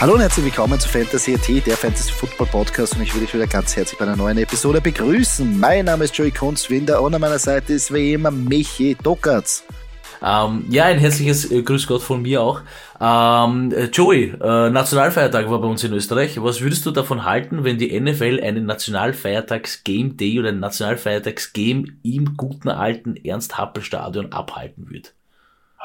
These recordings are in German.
Hallo und herzlich willkommen zu Fantasy AT, der Fantasy Football Podcast und ich will dich wieder ganz herzlich bei einer neuen Episode begrüßen. Mein Name ist Joey Kunzwinder und an meiner Seite ist wie immer Michi Dockertz. Ähm, ja, ein herzliches äh, Grüß Gott von mir auch. Ähm, äh, Joey, äh, Nationalfeiertag war bei uns in Österreich. Was würdest du davon halten, wenn die NFL einen Nationalfeiertags-Game Day oder ein Nationalfeiertags-Game im guten alten Ernst-Happel-Stadion abhalten würde?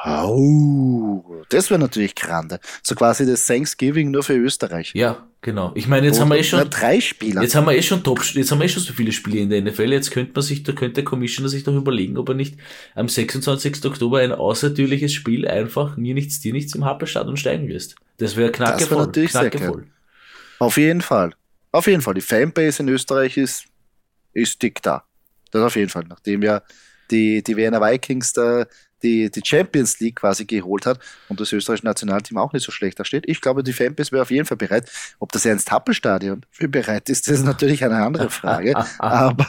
Oh, das wäre natürlich grande. So quasi das Thanksgiving nur für Österreich. Ja, genau. Ich meine, jetzt Wo haben wir eh schon drei Spieler. Jetzt haben wir eh schon Top, jetzt haben wir eh schon so viele Spiele in der NFL. Jetzt könnte man sich, da könnte der Commissioner sich doch überlegen, ob er nicht am 26. Oktober ein außertürliches Spiel einfach mir nichts, dir nichts im Happelstadion steigen lässt. Das wäre knackevoll. Das wäre natürlich knackevoll. Auf jeden Fall. Auf jeden Fall. Die Fanbase in Österreich ist, ist dick da. Das auf jeden Fall. Nachdem ja die, die Wiener Vikings da die, die Champions League quasi geholt hat und das österreichische Nationalteam auch nicht so schlecht da steht. Ich glaube, die Fanbase wäre auf jeden Fall bereit. Ob das Ernst-Happel-Stadion für bereit ist, das ist natürlich eine andere Frage. aber,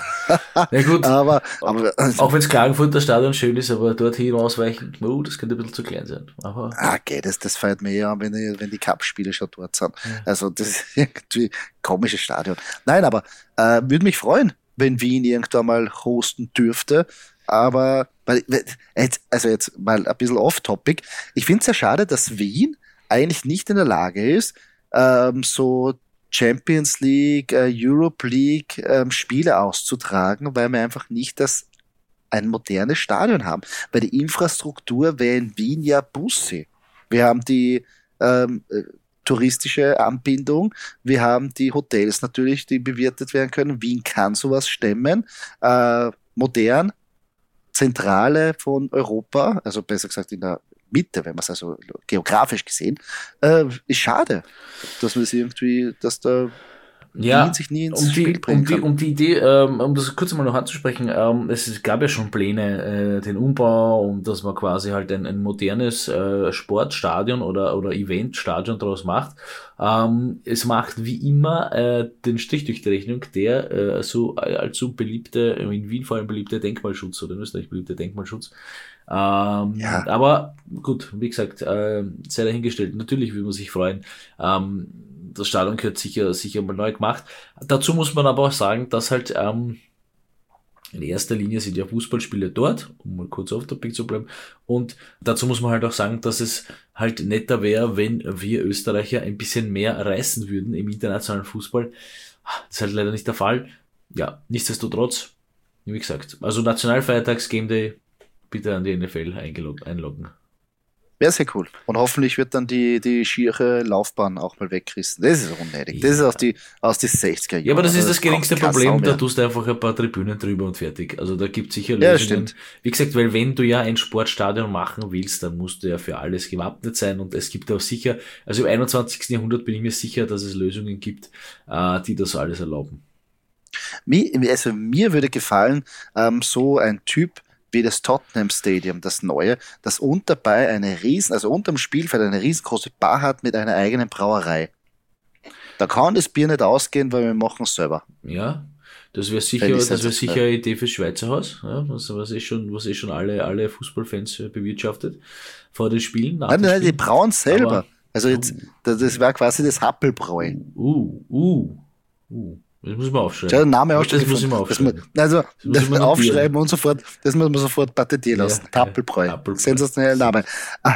ja gut, aber, aber auch wenn es Klagenfurter Stadion schön ist, aber dorthin ausweichen, oh, das könnte ein bisschen zu klein sein. Aber ah, okay, das, das feiert mir an, wenn die, wenn die Cup-Spiele schon dort sind. Ja. Also das ist irgendwie ein komisches Stadion. Nein, aber äh, würde mich freuen, wenn Wien irgendwann mal hosten dürfte. Aber, also jetzt mal ein bisschen off-topic. Ich finde es ja schade, dass Wien eigentlich nicht in der Lage ist, ähm, so Champions League, äh, Europe League ähm, Spiele auszutragen, weil wir einfach nicht das ein modernes Stadion haben. Weil die Infrastruktur wäre in Wien ja Busse. Wir haben die ähm, äh, touristische Anbindung, wir haben die Hotels natürlich, die bewirtet werden können. Wien kann sowas stemmen. Äh, modern, Zentrale von Europa, also besser gesagt in der Mitte, wenn man es also geografisch gesehen, äh, ist schade, dass man es irgendwie, dass da ja, sich nie ins um die, Spiel bringen um die, um die Idee, ähm, um das kurz mal noch anzusprechen, ähm, es gab ja schon Pläne, äh, den Umbau und dass man quasi halt ein, ein modernes äh, Sportstadion oder, oder Eventstadion daraus macht. Ähm, es macht wie immer äh, den Strich durch die Rechnung, der äh, so allzu beliebte, in Wien vor allem beliebte Denkmalschutz oder in Österreich beliebte Denkmalschutz. Ähm, ja. Aber gut, wie gesagt, äh, sei dahingestellt. Natürlich will man sich freuen. Ähm, das Stadion gehört sicher, sicher mal neu gemacht. Dazu muss man aber auch sagen, dass halt ähm, in erster Linie sind ja Fußballspiele dort, um mal kurz auf Topic zu bleiben. Und dazu muss man halt auch sagen, dass es halt netter wäre, wenn wir Österreicher ein bisschen mehr reißen würden im internationalen Fußball. Das ist halt leider nicht der Fall. Ja, nichtsdestotrotz, wie gesagt, also Nationalfeiertags Game Day bitte an die NFL einloggen. Wäre sehr cool. Und hoffentlich wird dann die, die schiere Laufbahn auch mal wegrissen. Das ist unnötig. Ja. Das ist aus die, aus die 60er Jahren. Ja, aber das ist das geringste Problem. Da tust du einfach ein paar Tribünen drüber und fertig. Also da gibt es sicher Lösungen. Ja, stimmt. Wie gesagt, weil wenn du ja ein Sportstadion machen willst, dann musst du ja für alles gewappnet sein. Und es gibt auch sicher, also im 21. Jahrhundert bin ich mir sicher, dass es Lösungen gibt, äh, die das alles erlauben. also mir würde gefallen, ähm, so ein Typ, wie das Tottenham Stadium, das neue, das unterbei eine riesen, also unterm Spielfeld eine riesengroße Bar hat mit einer eigenen Brauerei. Da kann das Bier nicht ausgehen, weil wir machen es selber. Ja, das wäre sicher, das wäre sicher eine Idee fürs Schweizer Haus, ja, was, was eh schon, was eh schon alle, alle Fußballfans äh, bewirtschaftet vor den Spielen. Nein, nein, die brauen selber. Aber, also jetzt, das wäre quasi das Happelbräu. Uh, uh, uh. Das muss man aufschreiben. Ja, der Name aufschreiben. Das muss ich mal aufschreiben. Man, also, das, das aufschreiben und sofort, das muss man sofort patentieren lassen. Ja, Tappelbräu. Tappelbräu. Sensationeller Name.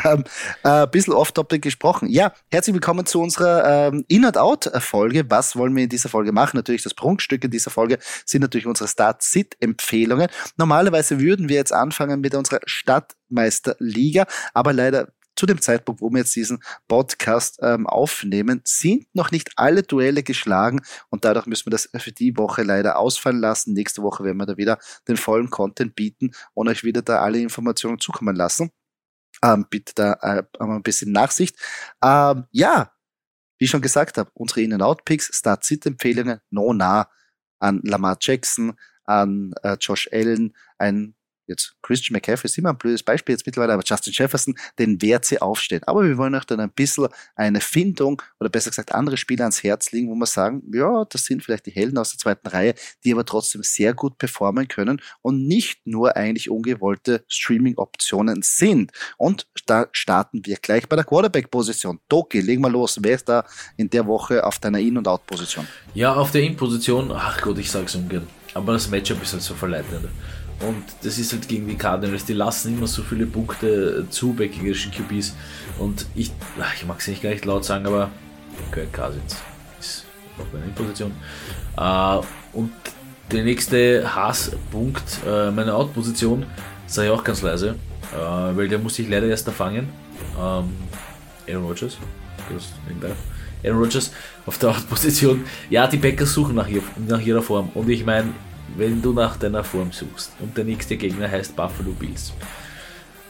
Ähm, äh, ein bisschen off-topic gesprochen. Ja, herzlich willkommen zu unserer ähm, In-and-Out-Folge. Was wollen wir in dieser Folge machen? Natürlich das Prunkstück in dieser Folge sind natürlich unsere Start-Sit-Empfehlungen. Normalerweise würden wir jetzt anfangen mit unserer Stadtmeisterliga, aber leider zu dem Zeitpunkt, wo wir jetzt diesen Podcast ähm, aufnehmen, sind noch nicht alle Duelle geschlagen und dadurch müssen wir das für die Woche leider ausfallen lassen. Nächste Woche werden wir da wieder den vollen Content bieten und euch wieder da alle Informationen zukommen lassen. Ähm, bitte da äh, ein bisschen Nachsicht. Ähm, ja, wie ich schon gesagt habe, unsere In-and-Out-Picks, Start-Sit-Empfehlungen, no nah an Lamar Jackson, an äh, Josh Allen, ein jetzt Christian McCaffrey ist immer ein blödes Beispiel jetzt mittlerweile, aber Justin Jefferson, den Wert sie aufsteht. Aber wir wollen euch dann ein bisschen eine Findung oder besser gesagt andere Spieler ans Herz legen, wo wir sagen, ja, das sind vielleicht die Helden aus der zweiten Reihe, die aber trotzdem sehr gut performen können und nicht nur eigentlich ungewollte Streaming-Optionen sind. Und da starten wir gleich bei der Quarterback-Position. Doki, legen wir los. Wer ist da in der Woche auf deiner In- und Out-Position? Ja, auf der In-Position, ach Gott, ich sag's ungern. Aber das Matchup ist halt so verleitend. Und das ist halt gegen die Cardinals, die lassen immer so viele Punkte zu bei gegnerischen QBs. Und ich, ich mag es nicht gar nicht laut sagen, aber Kirk Cousins ist auf meiner Position. Äh, und der nächste Hasspunkt, äh, meine Out-Position, ich auch ganz leise, äh, weil der muss ich leider erst erfangen. Ähm, Aaron Rodgers, Aaron Rodgers auf der Out-Position. Ja, die Packers suchen nach ihrer Form. Und ich meine, wenn du nach deiner Form suchst und der nächste Gegner heißt Buffalo Bills.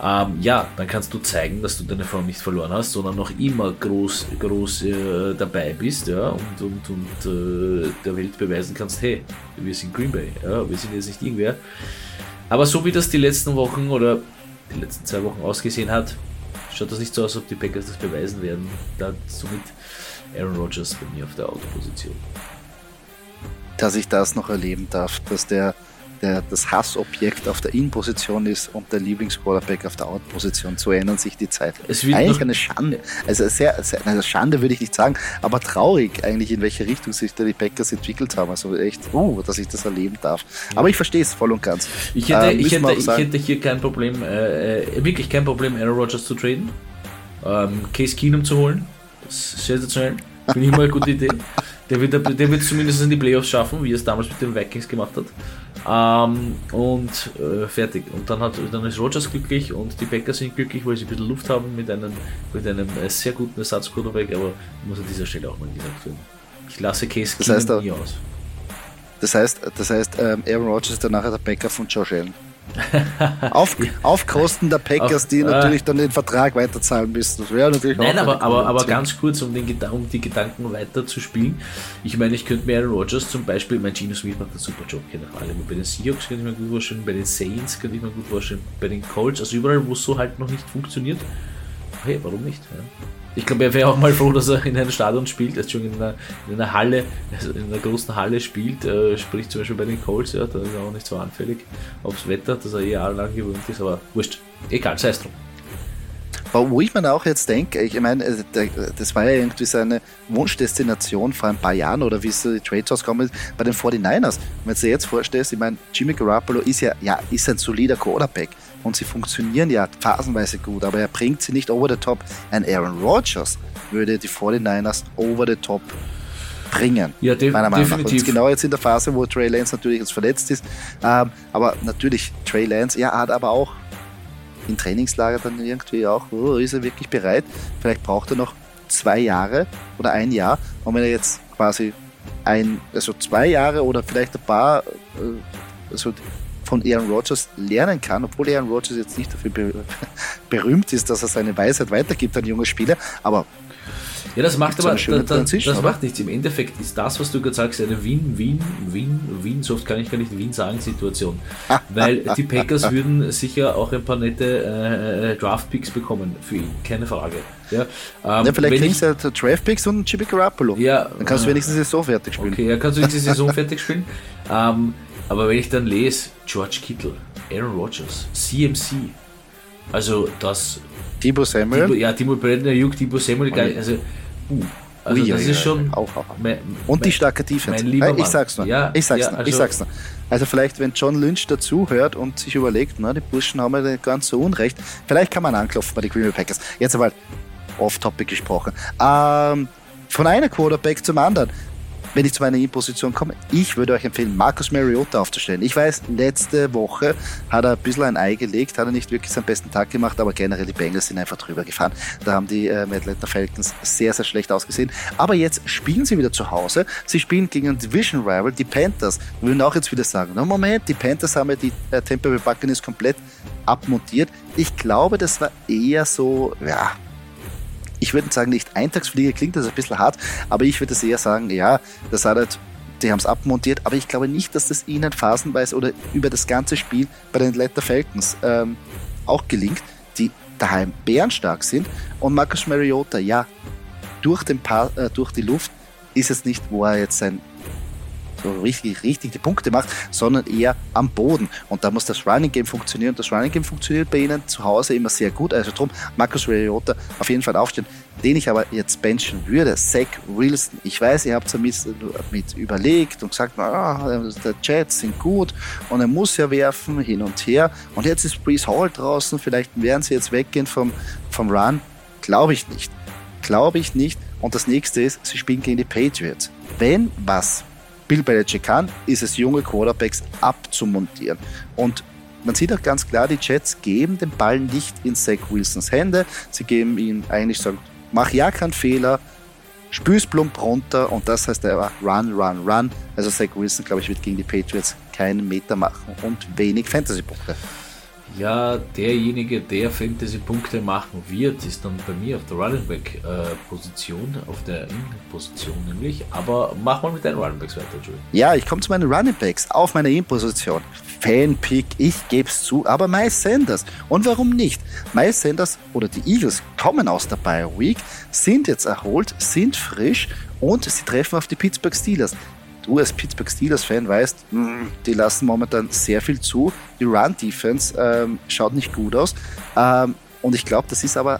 Ähm, ja, dann kannst du zeigen, dass du deine Form nicht verloren hast, sondern noch immer groß, groß äh, dabei bist, ja, und, und, und äh, der Welt beweisen kannst, hey, wir sind Green Bay, ja, wir sind jetzt nicht irgendwer. Aber so wie das die letzten Wochen oder die letzten zwei Wochen ausgesehen hat, schaut das nicht so aus, als ob die Packers das beweisen werden. Da somit Aaron Rodgers bei mir auf der Autoposition dass ich das noch erleben darf, dass der, der das Hassobjekt auf der In-Position ist und der Lieblingsquarterback auf der Out-Position. So ändern sich die Zeiten. Es wird eigentlich eine Schande. Also sehr, sehr eine Schande würde ich nicht sagen, aber traurig eigentlich, in welche Richtung sich da die Packers entwickelt haben. Also echt, oh, dass ich das erleben darf. Aber ich verstehe es voll und ganz. Ich hätte, äh, ich hätte, ich hätte hier kein Problem, äh, äh, wirklich kein Problem, Aaron Rodgers zu traden, ähm, Case Keenum zu holen. Das ist sensationell. Finde ich immer eine gute Idee. Der wird, der wird zumindest in die Playoffs schaffen, wie er es damals mit den Vikings gemacht hat. Ähm, und äh, fertig. Und dann, hat, dann ist Rogers glücklich und die Packers sind glücklich, weil sie ein bisschen Luft haben mit einem, mit einem äh, sehr guten Ersatzquarterback, aber muss an dieser Stelle auch mal gesagt werden. Ich lasse Case das heißt, nie aus. Das heißt, das heißt ähm, Aaron Rodgers ist dann nachher der Bäcker von Josh Allen. auf, auf Kosten der Packers, die auf, natürlich äh, dann den Vertrag weiterzahlen müssen. Das wäre natürlich Nein, aber, aber, aber ganz kurz, um, den, um die Gedanken weiter zu spielen. Ich meine, ich könnte mir Aaron Rodgers zum Beispiel, mein Gino Smith macht einen super Job, Frage. Bei den Seahawks könnte ich mir gut vorstellen, bei den Saints könnte ich mir gut vorstellen, bei den Colts, also überall, wo es so halt noch nicht funktioniert. Hey, warum nicht? Ja. Ich glaube, er wäre auch mal froh, dass er in einem Stadion spielt, als schon in einer, in einer Halle, also in einer großen Halle spielt, äh, sprich zum Beispiel bei den Colts, ja, da ist er auch nicht so anfällig aufs Wetter, dass er eh jahrelang gewöhnt ist, aber wurscht. Egal, sei es drum. Wo ich mir auch jetzt denke, ich meine, äh, das war ja irgendwie seine Wunschdestination vor ein paar Jahren oder wie es die Trades auskommen bei den 49ers. Wenn du dir jetzt vorstellst, ich meine, Jimmy Garoppolo ist ja, ja, ist ein solider Quarterback und sie funktionieren ja phasenweise gut, aber er bringt sie nicht over the top. Ein Aaron Rodgers würde die 49ers over the top bringen. Ja, de meiner Meinung definitiv. Nach. Und genau jetzt in der Phase, wo Trey Lance natürlich jetzt verletzt ist. Ähm, aber natürlich, Trey Lance, er hat aber auch im Trainingslager dann irgendwie auch, oh, ist er wirklich bereit? Vielleicht braucht er noch zwei Jahre oder ein Jahr. Und wenn er jetzt quasi ein, also zwei Jahre oder vielleicht ein paar, äh, also von Aaron Rodgers lernen kann, obwohl Aaron Rodgers jetzt nicht dafür berühmt ist, dass er seine Weisheit weitergibt an junge Spieler, aber ja, das macht aber da, da, das macht nichts. Im Endeffekt ist das, was du gerade sagst, eine Win, Win, Win, Win, so oft kann ich gar nicht Win sagen, Situation. Weil die Packers würden sicher auch ein paar nette äh, äh Draft-Picks bekommen für ihn, keine Frage. Ja, ähm, ja vielleicht kriegst du ja Draft-Picks und Chibi Garoppolo. Ja, dann kannst du wenigstens die Saison fertig spielen. Okay, ja, kannst du die Saison fertig spielen. Ähm, aber wenn ich dann lese, George Kittle, Aaron Rodgers, CMC, also das. Tibo Samuel? Tibo, ja, Timo Brenner, Juk, Tibo Samuel, also, uh, also Ui, das ja, ist schon. Auch, auch. Mein, Und die starke Defense. ich sag's noch. Ja, ich sag's ja, noch. Also, ich sag's noch. Also vielleicht, wenn John Lynch dazuhört und sich überlegt, na, die Burschen haben ja ganz so Unrecht, vielleicht kann man anklopfen bei den Green Bay Packers. Jetzt aber off-topic gesprochen. Ähm, von einer Quarterback zum anderen. Wenn ich zu meiner In-Position komme, ich würde euch empfehlen, Markus Mariota aufzustellen. Ich weiß, letzte Woche hat er ein bisschen ein Ei gelegt, hat er nicht wirklich seinen besten Tag gemacht, aber generell die Bengals sind einfach drüber gefahren. Da haben die äh, Atlanta Falcons sehr, sehr schlecht ausgesehen. Aber jetzt spielen sie wieder zu Hause. Sie spielen gegen einen Division Rival, die Panthers. Wir würden auch jetzt wieder sagen, no, Moment, die Panthers haben ja die äh, Tampa Bay Buccaneers komplett abmontiert. Ich glaube, das war eher so, ja, ich würde sagen, nicht Eintagsfliege klingt das ein bisschen hart, aber ich würde eher sagen, ja, das hat halt, die haben es abmontiert, aber ich glaube nicht, dass das ihnen phasenweise oder über das ganze Spiel bei den Atlanta Falcons ähm, auch gelingt, die daheim bärenstark sind. Und Marcus Mariota, ja, durch, den äh, durch die Luft ist es nicht, wo er jetzt sein so richtig, richtig die Punkte macht, sondern eher am Boden. Und da muss das Running Game funktionieren. Das Running Game funktioniert bei ihnen zu Hause immer sehr gut. Also drum, Marcus Mariota auf jeden Fall aufstehen. Den ich aber jetzt benchen würde, Zach Wilson. Ich weiß, ihr habt damit mit überlegt und gesagt, ah, der Jets sind gut und er muss ja werfen, hin und her. Und jetzt ist Breeze Hall draußen, vielleicht werden sie jetzt weggehen vom, vom Run. Glaube ich nicht. Glaube ich nicht. Und das nächste ist, sie spielen gegen die Patriots. Wenn was Bill Belichick kann, ist es junge Quarterbacks abzumontieren. Und man sieht auch ganz klar, die Jets geben den Ball nicht in Zach Wilsons Hände. Sie geben ihm eigentlich sagen, mach ja keinen Fehler, spüß plump runter und das heißt er run, run, run. Also Zach Wilson, glaube ich, wird gegen die Patriots keinen Meter machen und wenig Fantasy-Punkte. Ja, derjenige, der Fantasy-Punkte machen wird, ist dann bei mir auf der Running Back-Position, äh, auf der In-Position nämlich. Aber mach mal mit deinen Running Backs weiter, Joey. Ja, ich komme zu meinen Running Backs auf meiner In-Position. Fan-Pick, ich gebe es zu, aber Miles Sanders. Und warum nicht? Miles Sanders oder die Eagles kommen aus der Bye Week, sind jetzt erholt, sind frisch und sie treffen auf die Pittsburgh Steelers du als Pittsburgh Steelers-Fan weißt, hm, die lassen momentan sehr viel zu. Die Run-Defense ähm, schaut nicht gut aus. Ähm, und ich glaube, das ist aber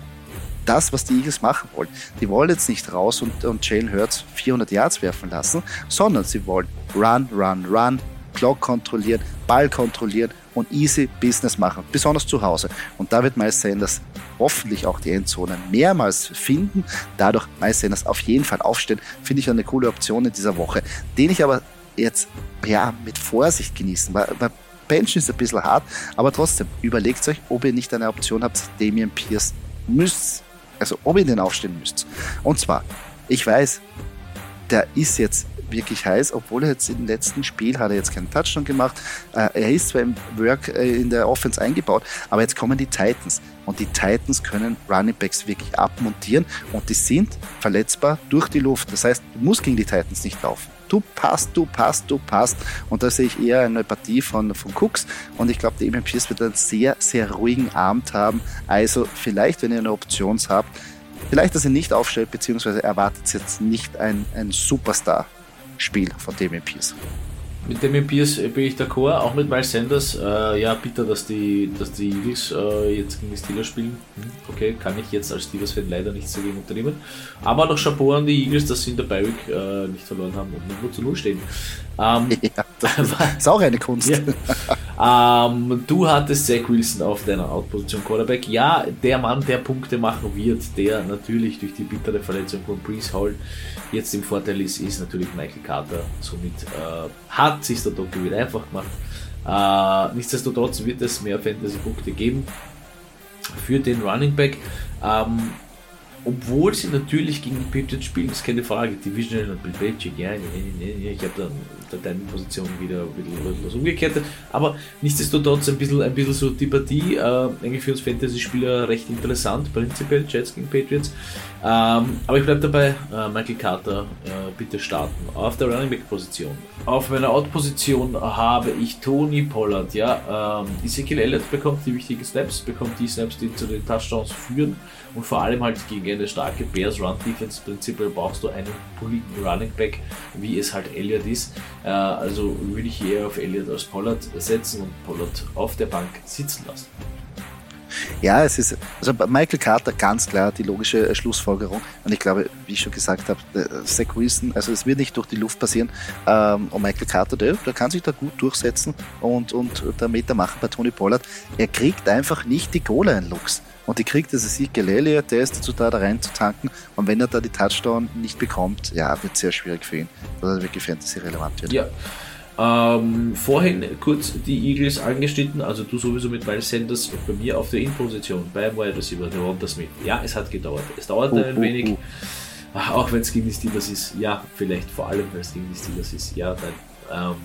das, was die Eagles machen wollen. Die wollen jetzt nicht raus und, und Jalen Hurts 400 Yards werfen lassen, sondern sie wollen Run, Run, Run, Clock kontrollieren, Ball kontrollieren und easy Business machen, besonders zu Hause. Und da wird Miles Sanders hoffentlich auch die Endzone mehrmals finden, dadurch Miles Sanders auf jeden Fall aufstehen, finde ich eine coole Option in dieser Woche, den ich aber jetzt ja, mit Vorsicht genießen, weil, weil Bench ist ein bisschen hart, aber trotzdem, überlegt euch, ob ihr nicht eine Option habt, Damian Pierce müsst, also ob ihr den aufstehen müsst. Und zwar, ich weiß, der ist jetzt wirklich heiß, obwohl er jetzt im letzten Spiel hat er jetzt keinen Touchdown gemacht. Äh, er ist zwar im Work äh, in der Offense eingebaut, aber jetzt kommen die Titans und die Titans können Running Backs wirklich abmontieren und die sind verletzbar durch die Luft. Das heißt, du musst gegen die Titans nicht laufen. Du passt, du passt, du passt. Und da sehe ich eher eine Partie von, von Cooks. Und ich glaube, Evan Pierce wird einen sehr, sehr ruhigen Abend haben. Also vielleicht, wenn ihr eine Option habt, vielleicht, dass ihr nicht aufstellt, beziehungsweise erwartet jetzt nicht ein, ein Superstar Spiel von Damien Pierce. Mit Damien Pierce bin ich d'accord, auch mit Miles Sanders. Äh, ja, bitter, dass die, dass die Eagles äh, jetzt gegen die Steelers spielen. Hm, okay, kann ich jetzt als Steelers-Fan leider nichts dagegen unternehmen. Aber noch Chapeau an die Eagles, dass sie in der Bi-Week äh, nicht verloren haben und nur zu Null stehen. Ähm, ja, das ist auch eine Kunst. Ja. Ähm, du hattest Zach Wilson auf deiner Outposition Quarterback. Ja, der Mann, der Punkte machen wird, der natürlich durch die bittere Verletzung von Brees Hall jetzt im Vorteil ist, ist natürlich Michael Carter. Somit äh, hat sich der Doku wieder einfach gemacht. Äh, nichtsdestotrotz wird es mehr Fantasy-Punkte geben für den Running Back. Ähm, obwohl sie natürlich gegen die Patriots spielen, ist keine Frage. Divisional und Bill Belichick, ja, ich habe dann der deine Position wieder ein bisschen was umgekehrt. Aber nichtsdestotrotz ein bisschen, ein bisschen so die Partie, äh, eigentlich für uns Fantasy-Spieler recht interessant, prinzipiell, Jets gegen Patriots. Ähm, aber ich bleibe dabei, äh, Michael Carter, äh, bitte starten. Auf der Running Back-Position. Auf meiner Out-Position habe ich Tony Pollard, ja. Ähm, Ezekiel Elliott bekommt die wichtigen Snaps, bekommt die Snaps, die zu den Touchdowns führen und vor allem halt gegen eine starke Bears Run Defense. Prinzipiell brauchst du einen politischen Running Back, wie es halt Elliott ist. Äh, also würde ich eher auf Elliott als Pollard setzen und Pollard auf der Bank sitzen lassen. Ja, es ist, also Michael Carter ganz klar die logische Schlussfolgerung. Und ich glaube, wie ich schon gesagt habe, Zach Wilson, also es wird nicht durch die Luft passieren. Ähm, und Michael Carter, der, der kann sich da gut durchsetzen und, und der Meter machen bei Tony Pollard. Er kriegt einfach nicht die Goal-Line-Looks. Und die kriegt also sie Gelele, der ist dazu da, da rein zu tanken. Und wenn er da die Touchdown nicht bekommt, ja, wird sehr schwierig für ihn, dass er wirklich Fantasy-relevant wird. Ja. Ähm, vorhin kurz die Eagles angeschnitten, also du sowieso mit Miles Sanders bei mir auf der In-Position beim Wide Receiver, der Wanda Smith. Ja, es hat gedauert. Es dauerte uh, ein uh, wenig. Uh. Auch wenn es gegen die Steelers ist, ja, vielleicht vor allem, weil es gegen die Steelers ist, ja, dann ähm,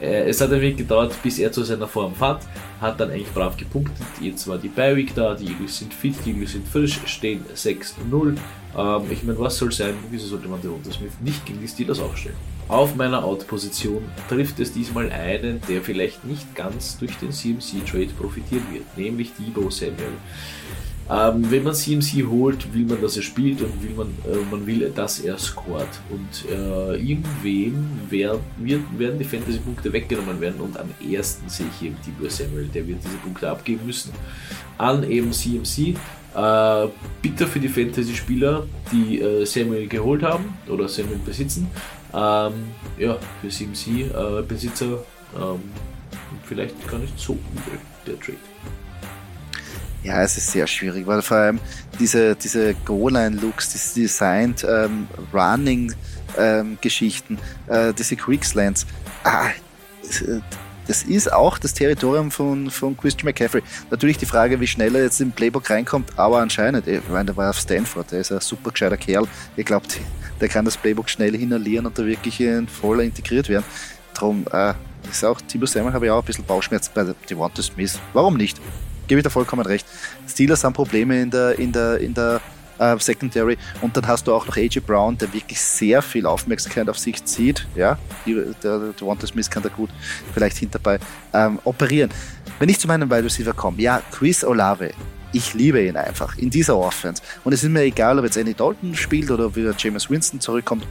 äh, es hat ein wenig gedauert, bis er zu seiner Form fand, hat dann eigentlich brav gepunktet. Jetzt war die Bi-Week da, die Eagles sind fit, die Eagles sind frisch, stehen 6-0. Ähm, ich meine, was soll sein, wieso sollte man Devonta Smith nicht gegen die Steelers aufstellen? Auf meiner Out-Position trifft es diesmal einen, der vielleicht nicht ganz durch den CMC-Trade profitieren wird, nämlich Debo Samuel. Ähm, wenn man CMC holt, will man, dass er spielt und will man, äh, man will, dass er scoret. Und äh, irgendwem wird, werden die Fantasy-Punkte weggenommen werden und am ersten sehe ich eben Debo Samuel, der wird diese Punkte abgeben müssen an eben CMC. Äh, bitter für die Fantasy-Spieler, die äh, Samuel geholt haben oder Samuel besitzen. Ähm, ja, für CMC-Besitzer äh, ähm, vielleicht gar nicht so übel, der Trade. Ja, es ist sehr schwierig, weil vor allem diese, diese Goal-Line-Looks, diese Designed ähm, Running-Geschichten, ähm, äh, diese Quickslants, ah, das ist auch das Territorium von, von Christian McCaffrey. Natürlich die Frage, wie schnell er jetzt im Playbook reinkommt, aber anscheinend, ich meine, der war auf Stanford, der ist ein super gescheiter Kerl. Ich glaube, der kann das Playbook schnell inhalieren und da wirklich in voller integriert werden. Darum äh, ist auch Timo Simon habe ich auch ein bisschen Bauchschmerzen bei Devonta Smith. Warum nicht? Gebe ich da vollkommen recht. Steelers haben Probleme in der, in der, in der äh, Secondary und dann hast du auch noch AJ Brown, der wirklich sehr viel Aufmerksamkeit auf sich zieht. Ja, die, der, der Devonta Smith kann da gut vielleicht hinterbei ähm, operieren. Wenn ich zu meinem Wide Receiver komme, ja, Chris Olave, ich liebe ihn einfach in dieser Offense. Und es ist mir egal, ob jetzt Andy Dalton spielt oder ob wieder James Winston zurückkommt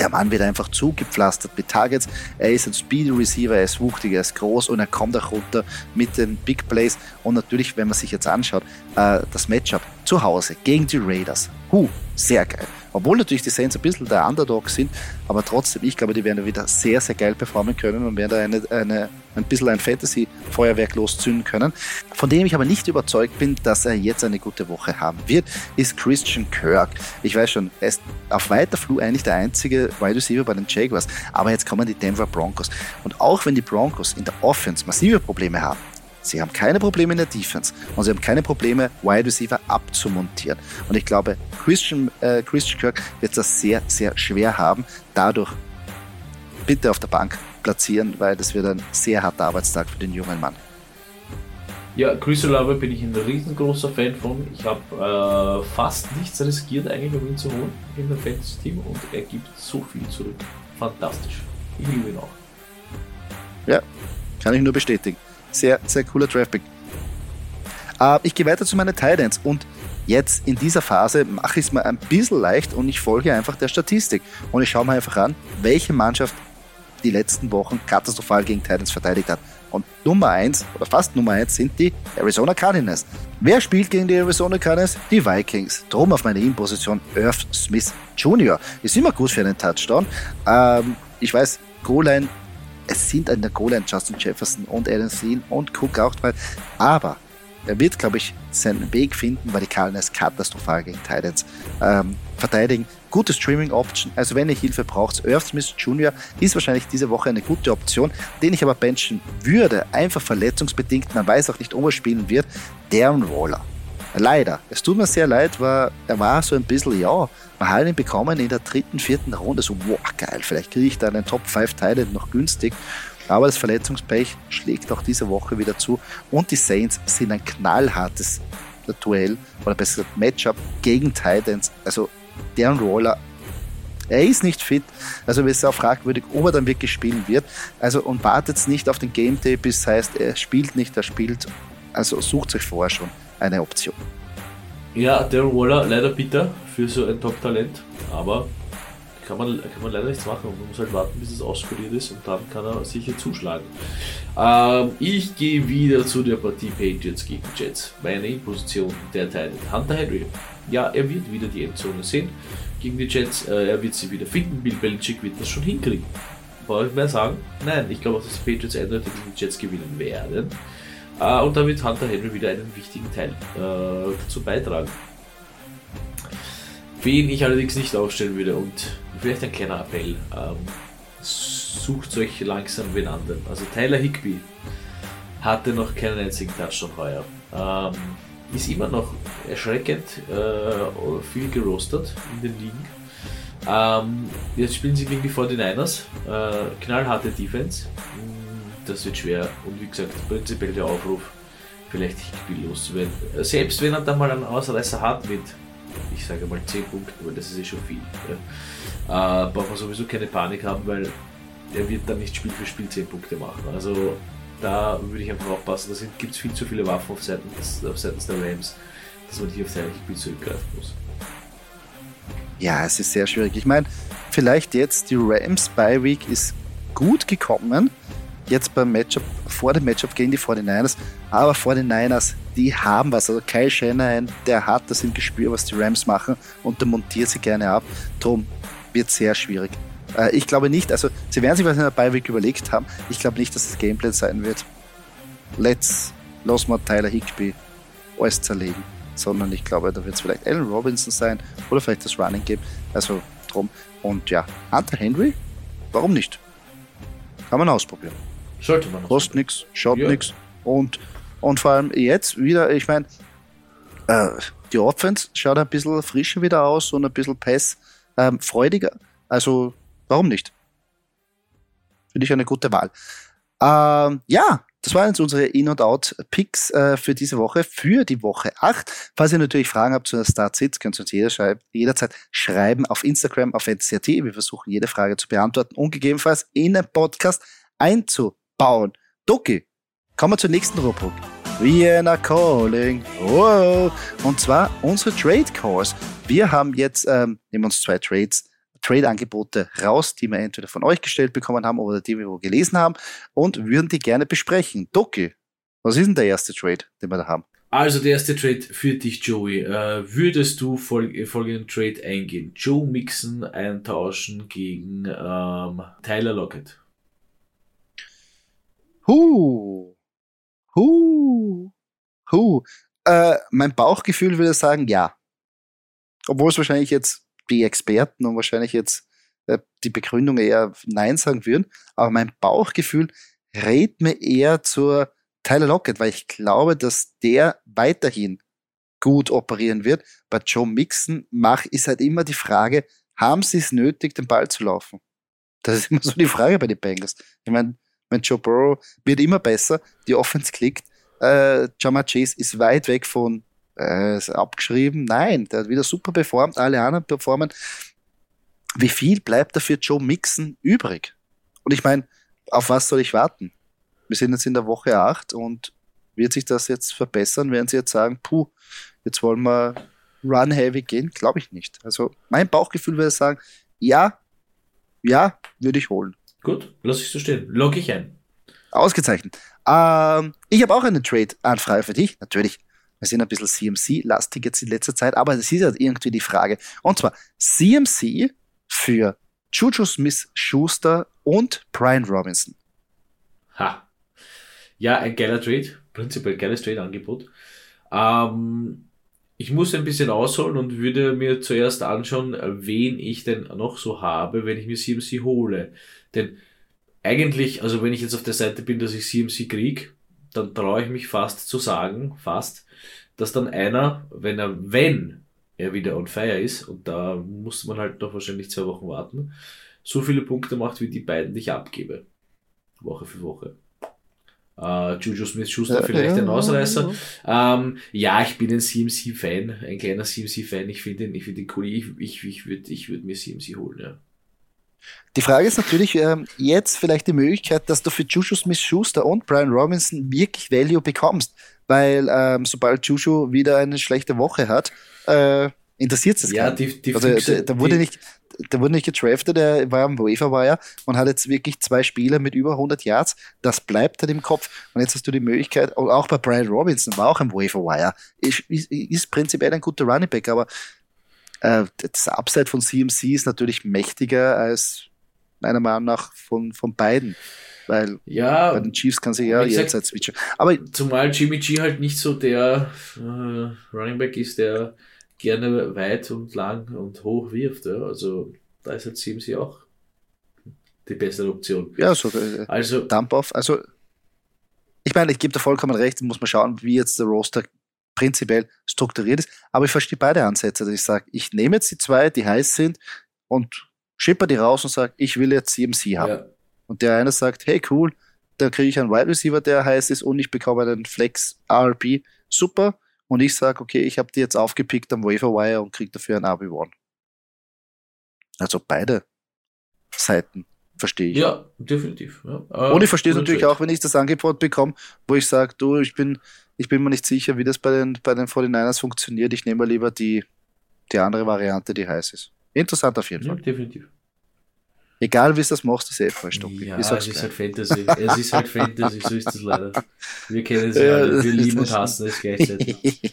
der Mann wird einfach zugepflastert mit Targets. Er ist ein Speedy Receiver, er ist wuchtig, er ist groß und er kommt auch runter mit den Big Plays. Und natürlich, wenn man sich jetzt anschaut, äh, das Matchup zu Hause gegen die Raiders. Huh, sehr geil. Obwohl natürlich die Saints ein bisschen der Underdog sind, aber trotzdem, ich glaube, die werden wieder sehr, sehr geil performen können und werden da eine, eine, ein bisschen ein Fantasy-Feuerwerk loszünden können. Von dem ich aber nicht überzeugt bin, dass er jetzt eine gute Woche haben wird, ist Christian Kirk. Ich weiß schon, er ist auf weiter Flur eigentlich der einzige Wide Receiver bei den Jaguars, aber jetzt kommen die Denver Broncos. Und auch wenn die Broncos in der Offense massive Probleme haben, Sie haben keine Probleme in der Defense und sie haben keine Probleme, Wide Receiver abzumontieren. Und ich glaube, Christian, äh, Christian Kirk wird das sehr, sehr schwer haben. Dadurch bitte auf der Bank platzieren, weil das wird ein sehr harter Arbeitstag für den jungen Mann. Ja, Chris Olave bin ich ein riesengroßer Fan von. Ich habe äh, fast nichts riskiert, eigentlich um ihn zu holen in dem Fantasy-Team und er gibt so viel zurück. Fantastisch. Ich liebe ihn auch. Ja, kann ich nur bestätigen. Sehr, sehr cooler Draftpick. Äh, ich gehe weiter zu meinen Titans und jetzt in dieser Phase mache ich es mir ein bisschen leicht und ich folge einfach der Statistik. Und ich schaue mir einfach an, welche Mannschaft die letzten Wochen katastrophal gegen Titans verteidigt hat. Und Nummer 1 oder fast Nummer 1 sind die Arizona Cardinals. Wer spielt gegen die Arizona Cardinals? Die Vikings. Drum auf meine In-Position Irv Smith Jr. Ist immer gut für einen Touchdown. Ähm, ich weiß, Goal-Line es sind an der Goal Justin Jefferson und Alan Thielen und Cook auch dabei. Aber er wird, glaube ich, seinen Weg finden, weil die Cardinals katastrophal gegen Titans ähm, verteidigen. Gute Streaming-Option, also wenn ihr Hilfe braucht, Earth Smith Jr. ist wahrscheinlich diese Woche eine gute Option, den ich aber benchen würde, einfach verletzungsbedingt, man weiß auch nicht, ob er spielen wird, Darren Waller. Leider. Es tut mir sehr leid, weil er war so ein bisschen, ja, man hat ihn bekommen in der dritten, vierten Runde, so, wow, geil, vielleicht kriege ich da einen Top 5 Teile noch günstig. Aber das Verletzungspech schlägt auch diese Woche wieder zu. Und die Saints sind ein knallhartes Duell oder besser gesagt Matchup gegen Titans. Also deren Roller, er ist nicht fit. Also es ist auch fragwürdig, ob er dann wirklich spielen wird. Also und wartet nicht auf den Game Day, bis heißt, er spielt nicht, er spielt. Also sucht sich vorher schon eine Option. Ja, Darren Waller, leider bitter für so ein Top-Talent, aber kann man, kann man leider nichts machen. Man muss halt warten, bis es auskuriert ist und dann kann er sicher zuschlagen. Ähm, ich gehe wieder zu der Partie Patriots gegen Jets. Meine Position der Teil Hunter Henry. Ja, er wird wieder die Endzone sehen gegen die Jets. Äh, er wird sie wieder finden. Bill Belichick wird das schon hinkriegen. Brauche ich mehr sagen? Nein, ich glaube auch, dass die Patriots eindeutig gegen die Jets gewinnen werden. Äh, und damit Hunter Henry wieder einen wichtigen Teil äh, dazu beitragen. Wen ich allerdings nicht aufstellen würde und vielleicht ein kleiner Appell. Ähm, sucht euch langsam wen anderen. Also Tyler Higby hatte noch keinen einzigen Touchdown heuer. Ähm, ist immer noch erschreckend äh, viel gerostet in den Ligen. Ähm, jetzt spielen sie gegen die 49ers. Äh, knallharte Defense. Das wird schwer. Und wie gesagt, prinzipiell der Aufruf, vielleicht Higby loszuwerden. Selbst wenn er da mal einen Ausreißer hat mit, ich sage mal 10 Punkten, weil das ist ja schon viel. Ja. Äh, braucht man sowieso keine Panik haben, weil er wird dann nicht Spiel für Spiel 10 Punkte machen. Also da würde ich einfach aufpassen. Da gibt es viel zu viele Waffen auf Seiten, auf Seiten der Rams, dass man hier auf seine Spiel zurückgreifen muss. Ja, es ist sehr schwierig. Ich meine, vielleicht jetzt die Rams Bye Week ist gut gekommen. Jetzt beim Matchup, vor dem Matchup gegen die 49ers. Aber 49ers, die haben was. Also Kyle Shanahan, der hat das im Gespür, was die Rams machen und der montiert sie gerne ab. Drum wird sehr schwierig. Äh, ich glaube nicht, also sie werden sich was in der Beiweg überlegt haben. Ich glaube nicht, dass das Gameplay sein wird. Let's, los mal Tyler Higby alles zerlegen. Sondern ich glaube, da wird es vielleicht Allen Robinson sein oder vielleicht das Running Game. Also drum. Und ja, Hunter Henry, warum nicht? Kann man ausprobieren. Sollte man. Kostet nichts, schaut ja. nichts. Und, und vor allem jetzt wieder, ich meine, äh, die Offense schaut ein bisschen frischer wieder aus und ein bisschen Pass ähm, freudiger. Also Warum nicht? Finde ich eine gute Wahl. Ähm, ja, das waren jetzt unsere In- und Out-Picks äh, für diese Woche, für die Woche 8. Falls ihr natürlich Fragen habt zu der Start-Sitz, könnt ihr uns jeder schreib, jederzeit schreiben auf Instagram, auf NCRT. Wir versuchen jede Frage zu beantworten und gegebenenfalls in den Podcast einzubauen. Doki, kommen wir zur nächsten Rubrik. Vienna Calling. Wow. Und zwar unsere Trade Calls. Wir haben jetzt, ähm, nehmen uns zwei Trades Trade-Angebote raus, die wir entweder von euch gestellt bekommen haben oder die wir gelesen haben und würden die gerne besprechen. Doki, was ist denn der erste Trade, den wir da haben? Also der erste Trade für dich, Joey. Äh, würdest du fol folgenden Trade eingehen? Joe Mixon eintauschen gegen ähm, Tyler Lockett. Huh. Huh. Huh. Äh, mein Bauchgefühl würde sagen, ja. Obwohl es wahrscheinlich jetzt die Experten und wahrscheinlich jetzt äh, die Begründung eher Nein sagen würden. Aber mein Bauchgefühl rät mir eher zur Tyler Lockett, weil ich glaube, dass der weiterhin gut operieren wird. Bei Joe Mixon mach, ist halt immer die Frage, haben sie es nötig, den Ball zu laufen? Das ist immer so die Frage bei den Bengals. Ich meine, mein Joe Burrow wird immer besser, die Offense klickt, äh, Jama Chase ist weit weg von äh, abgeschrieben. Nein, der hat wieder super performt, alle anderen performen. Wie viel bleibt da für Joe Mixon übrig? Und ich meine, auf was soll ich warten? Wir sind jetzt in der Woche 8 und wird sich das jetzt verbessern? Werden sie jetzt sagen, puh, jetzt wollen wir run heavy gehen? Glaube ich nicht. Also mein Bauchgefühl würde sagen, ja, ja, würde ich holen. Gut, lass ich so stehen. Log ich ein. Ausgezeichnet. Ähm, ich habe auch eine Trade-Anfrage für dich, natürlich. Wir sind ein bisschen CMC-lastig jetzt in letzter Zeit, aber es ist ja irgendwie die Frage. Und zwar CMC für Juju Smith-Schuster und Brian Robinson. Ha. Ja, ein geiler Trade. Prinzipiell geiles Trade-Angebot. Ähm, ich muss ein bisschen ausholen und würde mir zuerst anschauen, wen ich denn noch so habe, wenn ich mir CMC hole. Denn eigentlich, also wenn ich jetzt auf der Seite bin, dass ich CMC kriege, dann traue ich mich fast zu sagen, fast, dass dann einer, wenn er, wenn er wieder on fire ist, und da muss man halt noch wahrscheinlich zwei Wochen warten, so viele Punkte macht wie die beiden, die ich abgebe. Woche für Woche. Uh, Juju Smith-Schuster vielleicht ein Ausreißer. Ähm, ja, ich bin ein CMC-Fan, ein kleiner CMC-Fan. Ich finde ihn, ich finde ihn cool. Ich, ich, ich würde ich würd mir CMC holen, ja. Die Frage ist natürlich ähm, jetzt vielleicht die Möglichkeit, dass du für Juju Smith-Schuster und Brian Robinson wirklich Value bekommst weil ähm, sobald Juju wieder eine schlechte Woche hat, äh, interessiert es ja, die, die also, der, wurde nicht, der wurde nicht getraftet, der war am Wafer Wire und hat jetzt wirklich zwei Spiele mit über 100 Yards. Das bleibt halt im Kopf. Und jetzt hast du die Möglichkeit, auch bei Brian Robinson war auch am Wafer Wire, ist, ist, ist prinzipiell ein guter Running Back, aber äh, das Upside von CMC ist natürlich mächtiger als meiner Meinung nach von, von beiden. Weil ja, bei den Chiefs kann sich ja jederzeit switchen. Aber zumal Jimmy G halt nicht so der äh, Running Back ist, der gerne weit und lang und hoch wirft. Ja. Also da ist halt CMC auch die bessere Option. Ja, so äh, also Dump off. Also ich meine, ich gebe dir vollkommen recht, muss man schauen, wie jetzt der Roster prinzipiell strukturiert ist. Aber ich verstehe beide Ansätze, dass ich sage, ich nehme jetzt die zwei, die heiß sind und schipper die raus und sage, ich will jetzt CMC haben. Ja. Und der eine sagt, hey cool, da kriege ich einen Wide Receiver, der heiß ist und ich bekomme einen Flex RP, super. Und ich sage, okay, ich habe die jetzt aufgepickt am Waiver Wire und kriege dafür ein RB1. Also beide Seiten verstehe ich. Ja, definitiv. Ja. Äh, und ich verstehe es natürlich auch, wenn ich das Angebot bekomme, wo ich sage, du, ich bin, ich bin mir nicht sicher, wie das bei den, bei den 49ers funktioniert. Ich nehme lieber die, die andere Variante, die heiß ist. Interessant auf jeden ja, Fall. Definitiv. Egal wie es das machst, ist eh falsch. Ja, es ist halt Fantasy. es ist halt Fantasy, so ist das leider. Wir kennen es ja, alle. Wir lieben und hassen es gleichzeitig.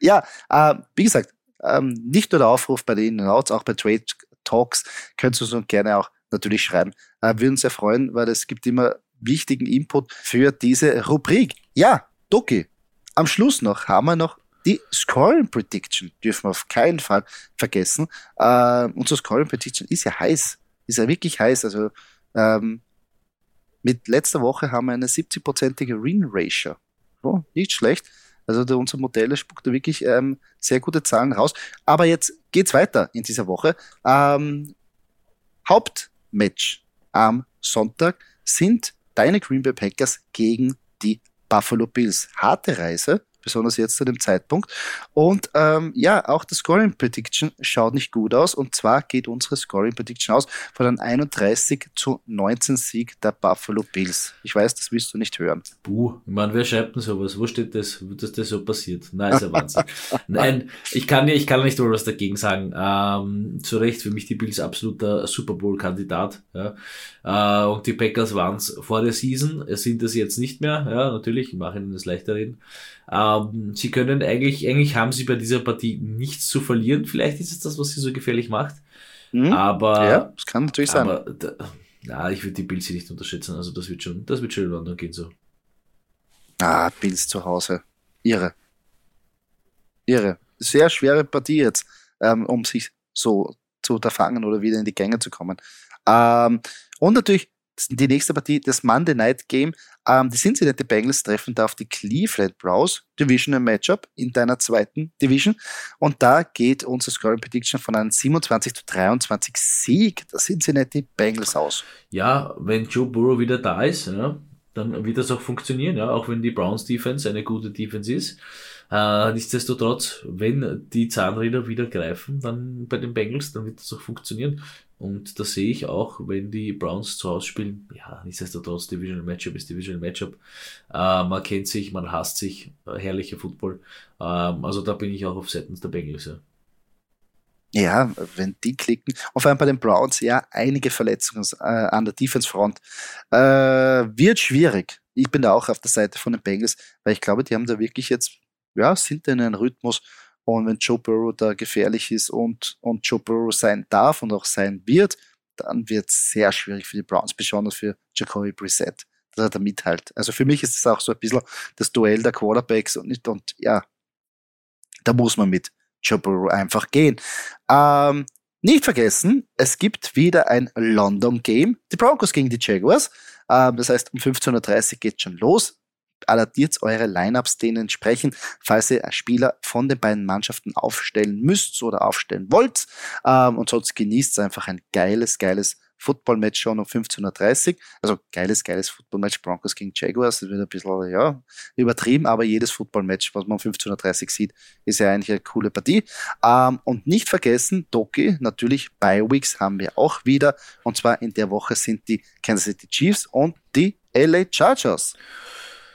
ja, ja äh, wie gesagt, ähm, nicht nur der Aufruf bei den Outs, auch bei Trade Talks, könnt ihr uns gerne auch natürlich schreiben. Äh, würden uns sehr freuen, weil es gibt immer wichtigen Input für diese Rubrik. Ja, Doki, am Schluss noch haben wir noch die Scoring Prediction, dürfen wir auf keinen Fall vergessen. Äh, unser Scoring Prediction ist ja heiß, ist ja wirklich heiß. Also ähm, mit letzter Woche haben wir eine 70-prozentige Win Ratio. Oh, nicht schlecht. Also der, unser Modell spuckt da wirklich ähm, sehr gute Zahlen raus. Aber jetzt geht's weiter in dieser Woche. Ähm, Hauptmatch am Sonntag sind deine Green Bay Packers gegen die Buffalo Bills. Harte Reise besonders jetzt zu dem Zeitpunkt. Und ähm, ja, auch das Scoring Prediction schaut nicht gut aus. Und zwar geht unsere Scoring Prediction aus von einem 31 zu 19 Sieg der Buffalo Bills. Ich weiß, das willst du nicht hören. Buh, ich meine, wer schreibt denn sowas? Wo steht das, dass das so passiert? Nein, ist ja Wahnsinn. Nein, ich kann, ich kann nicht mal was dagegen sagen. Ähm, zu Recht für mich die Bills absoluter Super Bowl-Kandidat. Ja. Äh, und die Packers waren es vor der Season, sind es jetzt nicht mehr. Ja, natürlich, ich mache ihnen das leichter reden. Ähm, sie können eigentlich, eigentlich haben sie bei dieser Partie nichts zu verlieren. Vielleicht ist es das, was sie so gefährlich macht. Mhm. Aber. Ja, das kann natürlich sein. Aber, da, na, ich würde die Bills hier nicht unterschätzen. Also, das wird schon, das wird schon in London gehen so. Ah, Bills zu Hause. Irre. Irre. Sehr schwere Partie jetzt, ähm, um sich so zu unterfangen oder wieder in die Gänge zu kommen. Ähm, und natürlich die nächste Partie, das Monday Night Game. Ähm, die Cincinnati Bengals treffen da auf die Cleveland Browns Divisional Matchup in deiner zweiten Division. Und da geht unser Scoring Prediction von einem 27 zu 23 Sieg der Cincinnati Bengals aus. Ja, wenn Joe Burrow wieder da ist, ja, dann wird das auch funktionieren, ja, auch wenn die Browns Defense eine gute Defense ist. Äh, nichtsdestotrotz, wenn die Zahnräder wieder greifen, dann bei den Bengals, dann wird das auch funktionieren. Und das sehe ich auch, wenn die Browns zu Hause spielen. Ja, nichtsdestotrotz, Divisional Matchup ist Divisional Matchup. Äh, man kennt sich, man hasst sich, äh, herrlicher Football. Ähm, also da bin ich auch auf Seiten der Bengals. Ja. Ja, wenn die klicken. Vor allem bei den Browns, ja, einige Verletzungen äh, an der Defense-Front. Äh, wird schwierig. Ich bin da auch auf der Seite von den Bengals, weil ich glaube, die haben da wirklich jetzt, ja, sind in einem Rhythmus, und wenn Joe Burrow da gefährlich ist und, und Joe Burrow sein darf und auch sein wird, dann wird es sehr schwierig für die Browns, besonders für Jacoby Brissett, dass er da mithält. Also für mich ist es auch so ein bisschen das Duell der Quarterbacks und nicht, und ja, da muss man mit Joe Burrow einfach gehen. Ähm, nicht vergessen, es gibt wieder ein London Game. Die Broncos gegen die Jaguars. Ähm, das heißt, um 15.30 Uhr geht schon los adaptiert eure Lineups denen entsprechend, falls ihr Spieler von den beiden Mannschaften aufstellen müsst oder aufstellen wollt. Ähm, und sonst genießt einfach ein geiles, geiles Football-Match schon um 15.30 Uhr. Also geiles, geiles Football-Match Broncos gegen Jaguars. Das wird ein bisschen ja, übertrieben, aber jedes Football-Match, was man um 15.30 Uhr sieht, ist ja eigentlich eine coole Partie. Ähm, und nicht vergessen, Doki, natürlich Bi-Weeks haben wir auch wieder. Und zwar in der Woche sind die Kansas City Chiefs und die LA Chargers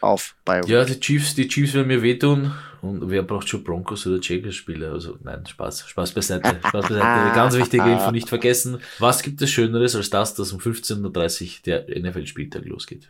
auf bei Ja, die Chiefs, die Chiefs werden mir wehtun. Und wer braucht schon Broncos oder Jaguars Spieler? Also nein, Spaß, Spaß beiseite. Spaß beiseite. Ganz wichtige Info nicht vergessen. Was gibt es Schöneres als das, dass um 15.30 Uhr der NFL-Spieltag losgeht?